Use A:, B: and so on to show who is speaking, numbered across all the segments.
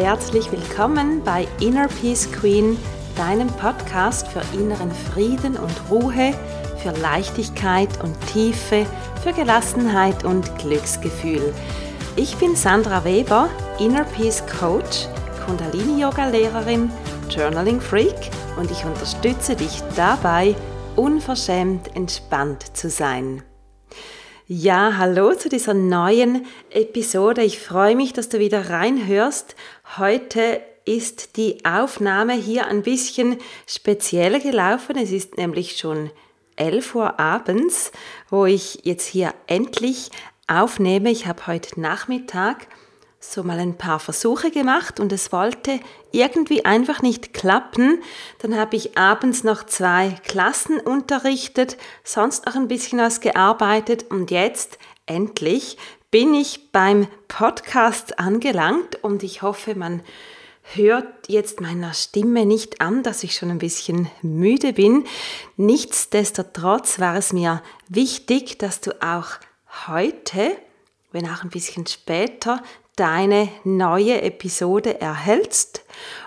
A: herzlich willkommen bei Inner Peace Queen, deinem Podcast für inneren Frieden und Ruhe, für Leichtigkeit und Tiefe, für Gelassenheit und Glücksgefühl. Ich bin Sandra Weber, Inner Peace Coach, Kundalini Yoga Lehrerin, Journaling Freak und ich unterstütze dich dabei, unverschämt entspannt zu sein. Ja, hallo zu dieser neuen Episode. Ich freue mich, dass du wieder reinhörst. Heute ist die Aufnahme hier ein bisschen speziell gelaufen. Es ist nämlich schon 11 Uhr abends, wo ich jetzt hier endlich aufnehme. Ich habe heute Nachmittag so mal ein paar Versuche gemacht und es wollte irgendwie einfach nicht klappen. Dann habe ich abends noch zwei Klassen unterrichtet, sonst auch ein bisschen was gearbeitet und jetzt endlich bin ich beim Podcast angelangt und ich hoffe, man hört jetzt meiner Stimme nicht an, dass ich schon ein bisschen müde bin. Nichtsdestotrotz war es mir wichtig, dass du auch heute, wenn auch ein bisschen später, deine neue Episode erhältst.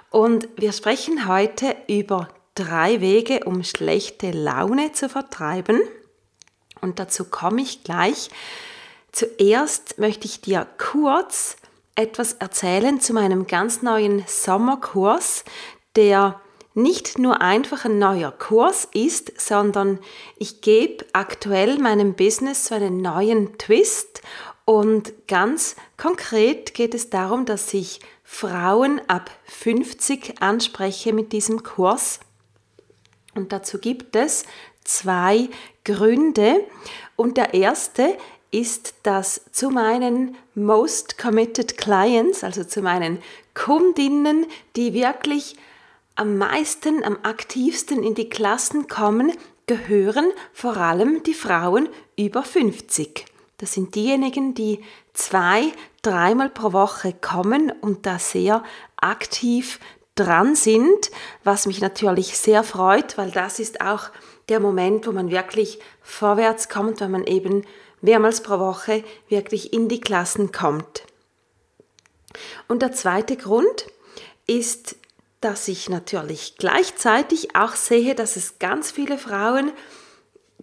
A: Und wir sprechen heute über drei Wege, um schlechte Laune zu vertreiben. Und dazu komme ich gleich. Zuerst möchte ich dir kurz etwas erzählen zu meinem ganz neuen Sommerkurs, der nicht nur einfach ein neuer Kurs ist, sondern ich gebe aktuell meinem Business so einen neuen Twist und ganz konkret geht es darum, dass ich Frauen ab 50 anspreche mit diesem Kurs. Und dazu gibt es zwei Gründe. Und der erste ist, dass zu meinen Most Committed Clients, also zu meinen Kundinnen, die wirklich am meisten, am aktivsten in die Klassen kommen, gehören vor allem die Frauen über 50. Das sind diejenigen, die zwei, dreimal pro Woche kommen und da sehr aktiv dran sind, was mich natürlich sehr freut, weil das ist auch der Moment, wo man wirklich vorwärts kommt, wenn man eben mehrmals pro Woche wirklich in die Klassen kommt. Und der zweite Grund ist, dass ich natürlich gleichzeitig auch sehe, dass es ganz viele Frauen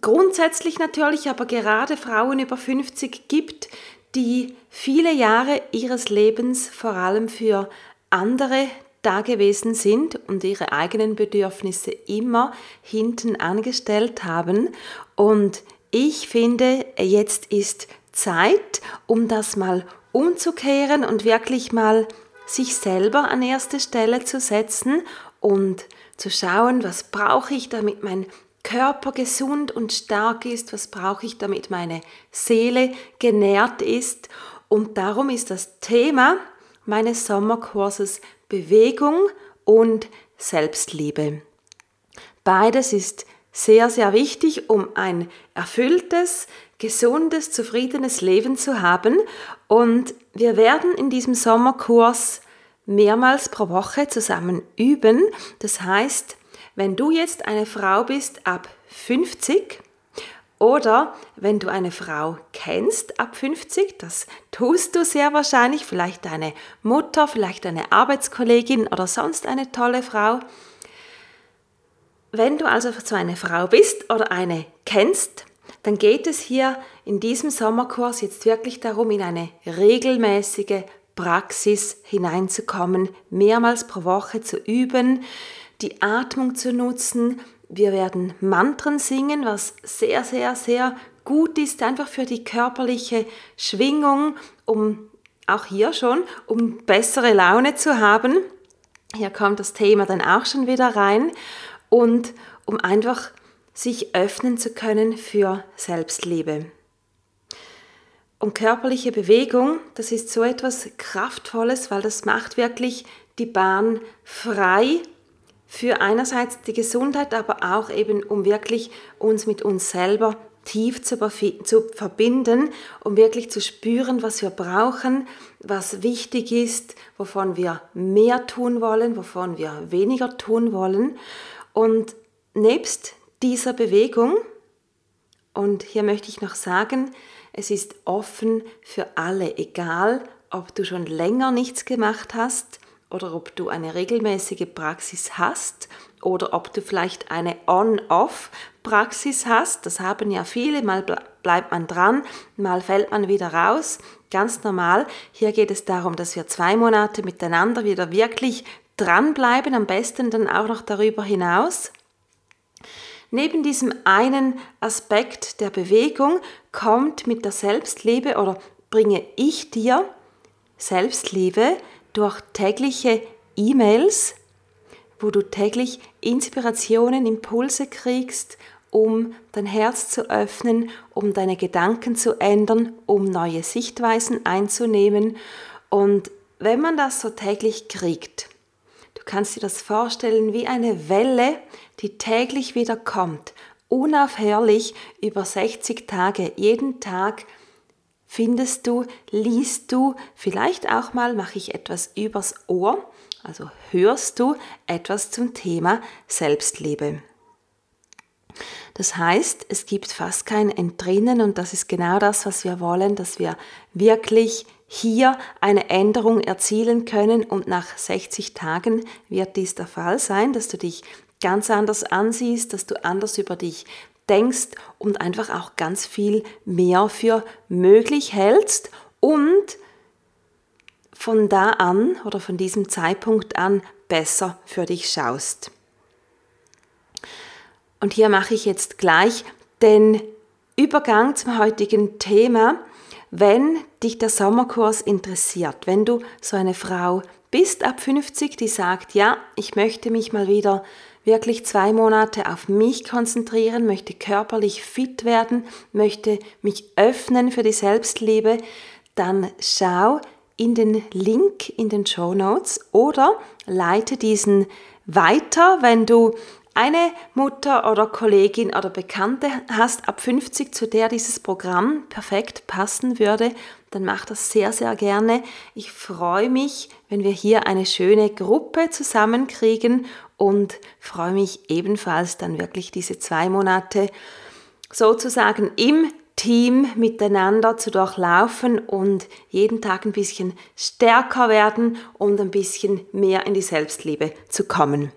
A: grundsätzlich natürlich, aber gerade Frauen über 50 gibt, die viele Jahre ihres Lebens vor allem für andere da gewesen sind und ihre eigenen Bedürfnisse immer hinten angestellt haben. Und ich finde, jetzt ist Zeit, um das mal umzukehren und wirklich mal sich selber an erste Stelle zu setzen und zu schauen, was brauche ich, damit mein Körper gesund und stark ist, was brauche ich, damit meine Seele genährt ist. Und darum ist das Thema meines Sommerkurses Bewegung und Selbstliebe. Beides ist sehr, sehr wichtig, um ein erfülltes, gesundes, zufriedenes Leben zu haben. Und wir werden in diesem Sommerkurs mehrmals pro Woche zusammen üben. Das heißt, wenn du jetzt eine Frau bist ab 50 oder wenn du eine Frau kennst ab 50, das tust du sehr wahrscheinlich, vielleicht deine Mutter, vielleicht eine Arbeitskollegin oder sonst eine tolle Frau. Wenn du also so eine Frau bist oder eine kennst, dann geht es hier in diesem Sommerkurs jetzt wirklich darum, in eine regelmäßige Praxis hineinzukommen, mehrmals pro Woche zu üben, die Atmung zu nutzen. Wir werden Mantren singen, was sehr, sehr, sehr gut ist, einfach für die körperliche Schwingung, um auch hier schon, um bessere Laune zu haben. Hier kommt das Thema dann auch schon wieder rein und um einfach sich öffnen zu können für Selbstliebe. Und körperliche Bewegung, das ist so etwas Kraftvolles, weil das macht wirklich die Bahn frei für einerseits die Gesundheit, aber auch eben, um wirklich uns mit uns selber tief zu, zu, verbinden, um wirklich zu spüren, was wir brauchen, was wichtig ist, wovon wir mehr tun wollen, wovon wir weniger tun wollen. Und nebst dieser Bewegung, und hier möchte ich noch sagen, es ist offen für alle, egal ob du schon länger nichts gemacht hast oder ob du eine regelmäßige Praxis hast oder ob du vielleicht eine On-Off-Praxis hast. Das haben ja viele, mal bleibt man dran, mal fällt man wieder raus. Ganz normal. Hier geht es darum, dass wir zwei Monate miteinander wieder wirklich dranbleiben, am besten dann auch noch darüber hinaus. Neben diesem einen Aspekt der Bewegung kommt mit der Selbstliebe oder bringe ich dir Selbstliebe durch tägliche E-Mails, wo du täglich Inspirationen, Impulse kriegst, um dein Herz zu öffnen, um deine Gedanken zu ändern, um neue Sichtweisen einzunehmen. Und wenn man das so täglich kriegt, kannst dir das vorstellen wie eine Welle, die täglich wieder kommt, unaufhörlich über 60 Tage, jeden Tag findest du, liest du, vielleicht auch mal mache ich etwas übers Ohr, also hörst du etwas zum Thema Selbstliebe. Das heißt, es gibt fast kein Entrinnen und das ist genau das, was wir wollen, dass wir wirklich hier eine Änderung erzielen können und nach 60 Tagen wird dies der Fall sein, dass du dich ganz anders ansiehst, dass du anders über dich denkst und einfach auch ganz viel mehr für möglich hältst und von da an oder von diesem Zeitpunkt an besser für dich schaust. Und hier mache ich jetzt gleich den Übergang zum heutigen Thema. Wenn dich der Sommerkurs interessiert, wenn du so eine Frau bist ab 50, die sagt, ja, ich möchte mich mal wieder wirklich zwei Monate auf mich konzentrieren, möchte körperlich fit werden, möchte mich öffnen für die Selbstliebe, dann schau in den Link in den Show Notes oder leite diesen weiter, wenn du eine Mutter oder Kollegin oder Bekannte hast ab 50, zu der dieses Programm perfekt passen würde, dann mach das sehr, sehr gerne. Ich freue mich, wenn wir hier eine schöne Gruppe zusammenkriegen und freue mich ebenfalls dann wirklich diese zwei Monate sozusagen im Team miteinander zu durchlaufen und jeden Tag ein bisschen stärker werden und ein bisschen mehr in die Selbstliebe zu kommen.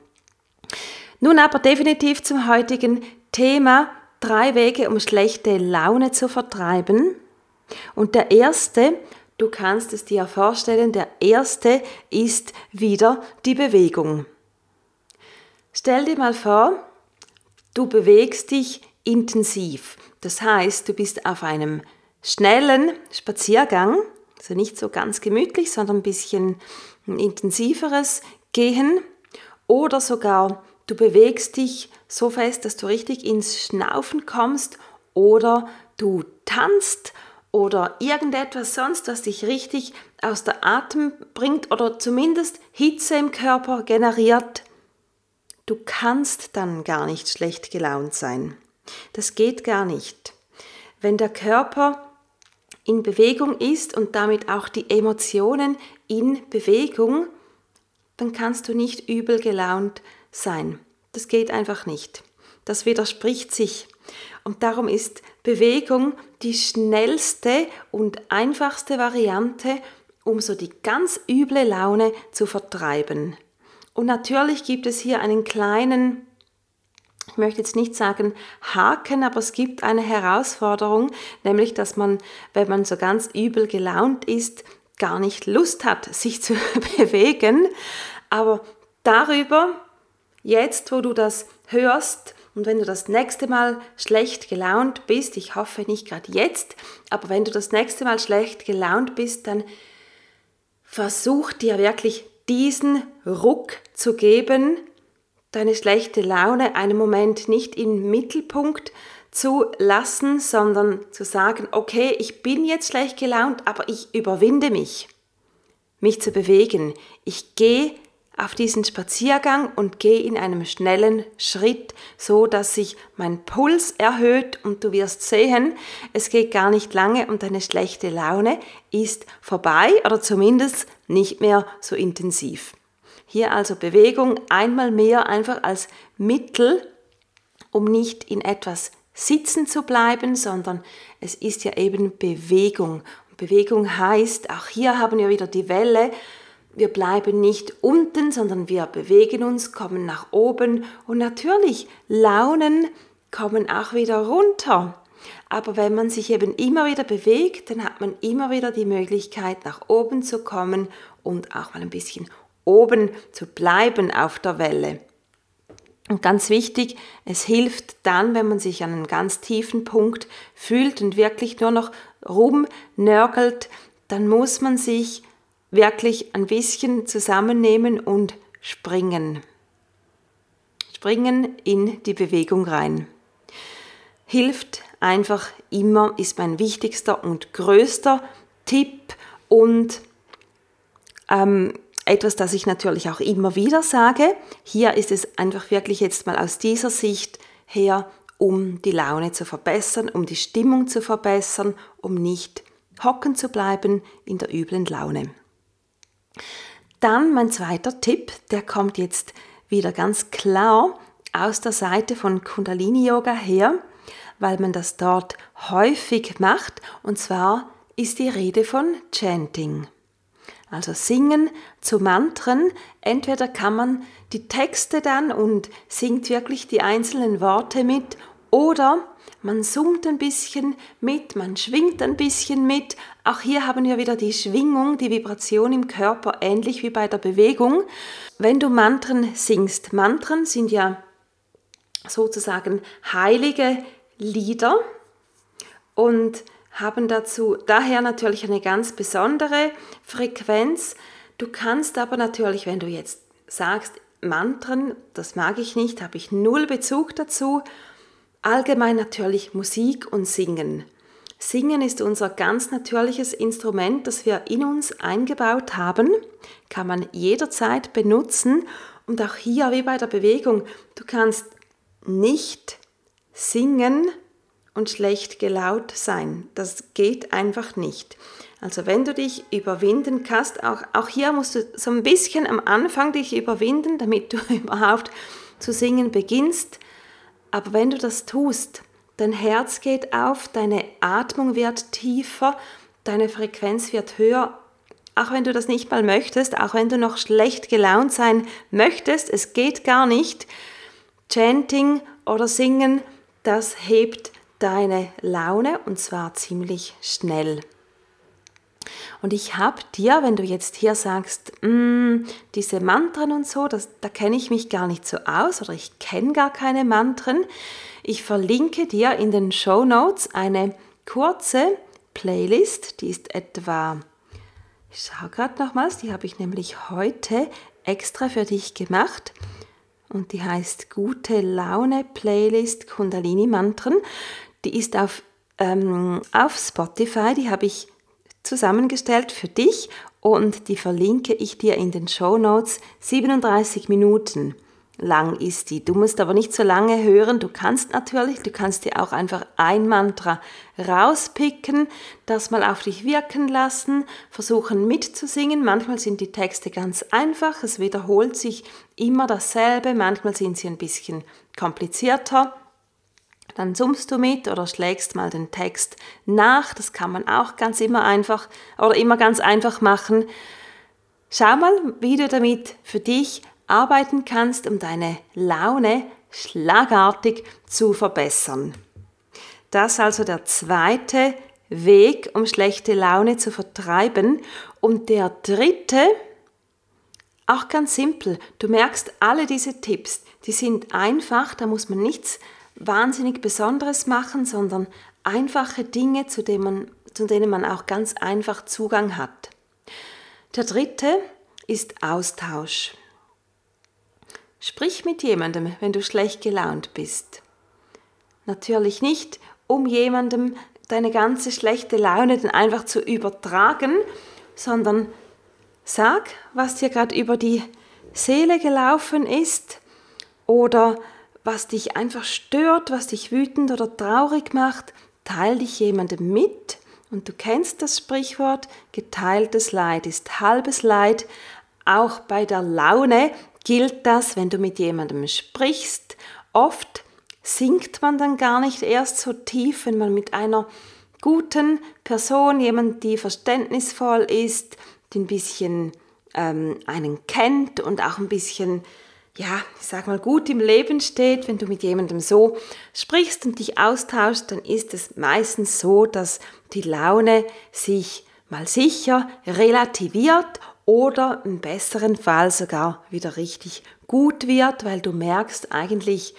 A: Nun aber definitiv zum heutigen Thema drei Wege, um schlechte Laune zu vertreiben. Und der erste, du kannst es dir vorstellen, der erste ist wieder die Bewegung. Stell dir mal vor, du bewegst dich intensiv. Das heißt, du bist auf einem schnellen Spaziergang, also nicht so ganz gemütlich, sondern ein bisschen ein intensiveres Gehen oder sogar du bewegst dich so fest, dass du richtig ins Schnaufen kommst oder du tanzt oder irgendetwas sonst, was dich richtig aus der Atem bringt oder zumindest Hitze im Körper generiert Du kannst dann gar nicht schlecht gelaunt sein. Das geht gar nicht. Wenn der Körper in Bewegung ist und damit auch die Emotionen in Bewegung, dann kannst du nicht übel gelaunt sein. Das geht einfach nicht. Das widerspricht sich. Und darum ist Bewegung die schnellste und einfachste Variante, um so die ganz üble Laune zu vertreiben. Und natürlich gibt es hier einen kleinen, ich möchte jetzt nicht sagen Haken, aber es gibt eine Herausforderung, nämlich dass man, wenn man so ganz übel gelaunt ist, gar nicht Lust hat, sich zu bewegen. Aber darüber, jetzt wo du das hörst, und wenn du das nächste Mal schlecht gelaunt bist, ich hoffe nicht gerade jetzt, aber wenn du das nächste Mal schlecht gelaunt bist, dann versuch dir wirklich diesen Ruck zu geben, deine schlechte Laune einen Moment nicht im Mittelpunkt zu lassen, sondern zu sagen, okay, ich bin jetzt schlecht gelaunt, aber ich überwinde mich, mich zu bewegen. Ich gehe auf diesen Spaziergang und gehe in einem schnellen Schritt, so dass sich mein Puls erhöht und du wirst sehen, es geht gar nicht lange und deine schlechte Laune ist vorbei oder zumindest nicht mehr so intensiv. Hier also Bewegung einmal mehr einfach als Mittel, um nicht in etwas sitzen zu bleiben, sondern es ist ja eben Bewegung. Bewegung heißt, auch hier haben wir wieder die Welle, wir bleiben nicht unten, sondern wir bewegen uns, kommen nach oben und natürlich Launen kommen auch wieder runter. Aber wenn man sich eben immer wieder bewegt, dann hat man immer wieder die Möglichkeit, nach oben zu kommen und auch mal ein bisschen oben zu bleiben auf der Welle. Und ganz wichtig, es hilft dann, wenn man sich an einen ganz tiefen Punkt fühlt und wirklich nur noch rumnörgelt, dann muss man sich wirklich ein bisschen zusammennehmen und springen. Springen in die Bewegung rein. Hilft einfach immer, ist mein wichtigster und größter Tipp und ähm, etwas, das ich natürlich auch immer wieder sage. Hier ist es einfach wirklich jetzt mal aus dieser Sicht her, um die Laune zu verbessern, um die Stimmung zu verbessern, um nicht hocken zu bleiben in der üblen Laune. Dann mein zweiter Tipp, der kommt jetzt wieder ganz klar aus der Seite von Kundalini Yoga her, weil man das dort häufig macht und zwar ist die Rede von Chanting. Also singen zu Mantren. Entweder kann man die Texte dann und singt wirklich die einzelnen Worte mit oder man summt ein bisschen mit, man schwingt ein bisschen mit. Auch hier haben wir wieder die Schwingung, die Vibration im Körper, ähnlich wie bei der Bewegung. Wenn du Mantren singst, Mantren sind ja sozusagen heilige Lieder und haben dazu daher natürlich eine ganz besondere Frequenz. Du kannst aber natürlich, wenn du jetzt sagst, Mantren, das mag ich nicht, habe ich null Bezug dazu. Allgemein natürlich Musik und Singen. Singen ist unser ganz natürliches Instrument, das wir in uns eingebaut haben, kann man jederzeit benutzen und auch hier wie bei der Bewegung, du kannst nicht singen und schlecht gelaunt sein. Das geht einfach nicht. Also wenn du dich überwinden kannst, auch, auch hier musst du so ein bisschen am Anfang dich überwinden, damit du überhaupt zu singen beginnst. Aber wenn du das tust, dein Herz geht auf, deine Atmung wird tiefer, deine Frequenz wird höher, auch wenn du das nicht mal möchtest, auch wenn du noch schlecht gelaunt sein möchtest, es geht gar nicht. Chanting oder Singen, das hebt deine Laune und zwar ziemlich schnell. Und ich habe dir, wenn du jetzt hier sagst, mm, diese Mantren und so, das, da kenne ich mich gar nicht so aus oder ich kenne gar keine Mantren, ich verlinke dir in den Show Notes eine kurze Playlist, die ist etwa, ich schaue gerade nochmals, die habe ich nämlich heute extra für dich gemacht und die heißt Gute Laune Playlist Kundalini Mantren. Die ist auf, ähm, auf Spotify, die habe ich zusammengestellt für dich und die verlinke ich dir in den Show Notes. 37 Minuten lang ist die. Du musst aber nicht so lange hören. Du kannst natürlich, du kannst dir auch einfach ein Mantra rauspicken, das mal auf dich wirken lassen, versuchen mitzusingen. Manchmal sind die Texte ganz einfach, es wiederholt sich immer dasselbe, manchmal sind sie ein bisschen komplizierter. Dann summst du mit oder schlägst mal den Text nach. Das kann man auch ganz immer einfach oder immer ganz einfach machen. Schau mal, wie du damit für dich arbeiten kannst, um deine Laune schlagartig zu verbessern. Das ist also der zweite Weg, um schlechte Laune zu vertreiben. Und der dritte, auch ganz simpel, du merkst, alle diese Tipps, die sind einfach, da muss man nichts wahnsinnig Besonderes machen, sondern einfache Dinge, zu denen man, zu denen man auch ganz einfach Zugang hat. Der dritte ist Austausch. Sprich mit jemandem, wenn du schlecht gelaunt bist. Natürlich nicht, um jemandem deine ganze schlechte Laune dann einfach zu übertragen, sondern sag, was dir gerade über die Seele gelaufen ist oder was dich einfach stört, was dich wütend oder traurig macht, teil dich jemandem mit. Und du kennst das Sprichwort, geteiltes Leid ist halbes Leid. Auch bei der Laune gilt das, wenn du mit jemandem sprichst. Oft sinkt man dann gar nicht erst so tief, wenn man mit einer guten Person, jemand, die verständnisvoll ist, die ein bisschen ähm, einen kennt und auch ein bisschen, ja, ich sag mal, gut im Leben steht, wenn du mit jemandem so sprichst und dich austauschst, dann ist es meistens so, dass die Laune sich mal sicher relativiert oder im besseren Fall sogar wieder richtig gut wird, weil du merkst, eigentlich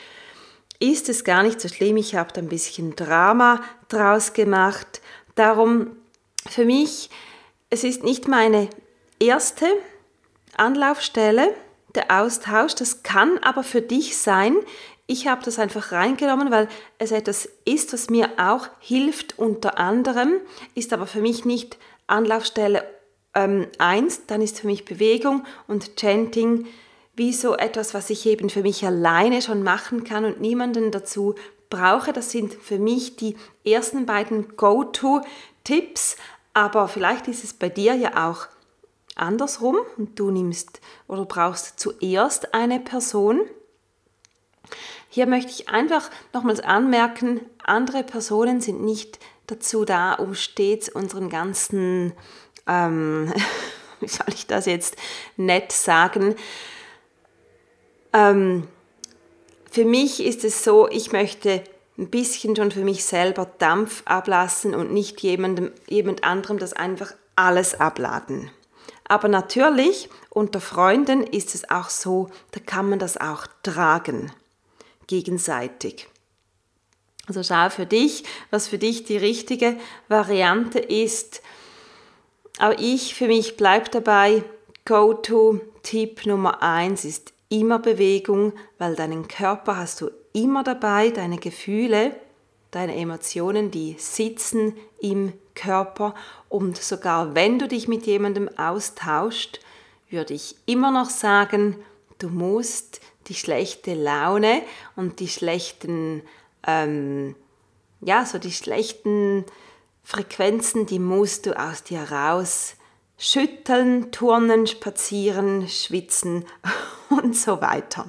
A: ist es gar nicht so schlimm, ich habe da ein bisschen Drama draus gemacht. Darum für mich, es ist nicht meine erste Anlaufstelle, der Austausch, das kann aber für dich sein. Ich habe das einfach reingenommen, weil es etwas ist, was mir auch hilft unter anderem, ist aber für mich nicht Anlaufstelle ähm, 1, dann ist für mich Bewegung und Chanting wie so etwas, was ich eben für mich alleine schon machen kann und niemanden dazu brauche. Das sind für mich die ersten beiden Go-To-Tipps, aber vielleicht ist es bei dir ja auch andersrum und du nimmst oder brauchst zuerst eine Person. Hier möchte ich einfach nochmals anmerken, andere Personen sind nicht dazu da, um stets unseren ganzen, ähm, wie soll ich das jetzt nett sagen, ähm, für mich ist es so, ich möchte ein bisschen schon für mich selber Dampf ablassen und nicht jemandem, jemand anderem das einfach alles abladen. Aber natürlich, unter Freunden ist es auch so, da kann man das auch tragen, gegenseitig. Also schau für dich, was für dich die richtige Variante ist. Aber ich, für mich bleibt dabei, Go-To-Tipp Nummer eins ist immer Bewegung, weil deinen Körper hast du immer dabei, deine Gefühle, deine Emotionen, die sitzen im Körper und sogar wenn du dich mit jemandem austauscht, würde ich immer noch sagen, du musst die schlechte Laune und die schlechten, ähm, ja, so die schlechten Frequenzen, die musst du aus dir raus schütteln, turnen, spazieren, schwitzen und so weiter.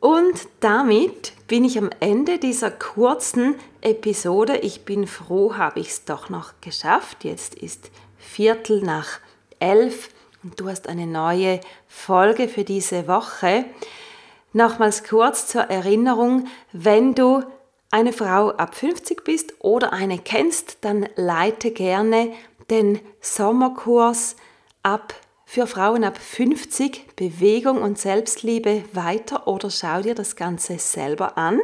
A: Und damit bin ich am Ende dieser kurzen Episode. Ich bin froh, habe ich es doch noch geschafft. Jetzt ist Viertel nach elf und du hast eine neue Folge für diese Woche. Nochmals kurz zur Erinnerung, wenn du eine Frau ab 50 bist oder eine kennst, dann leite gerne den Sommerkurs ab für Frauen ab 50 Bewegung und Selbstliebe weiter oder schau dir das Ganze selber an.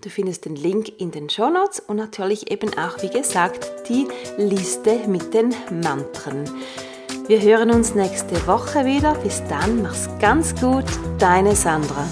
A: Du findest den Link in den Show Notes und natürlich eben auch, wie gesagt, die Liste mit den Mantren. Wir hören uns nächste Woche wieder. Bis dann, mach's ganz gut, deine Sandra.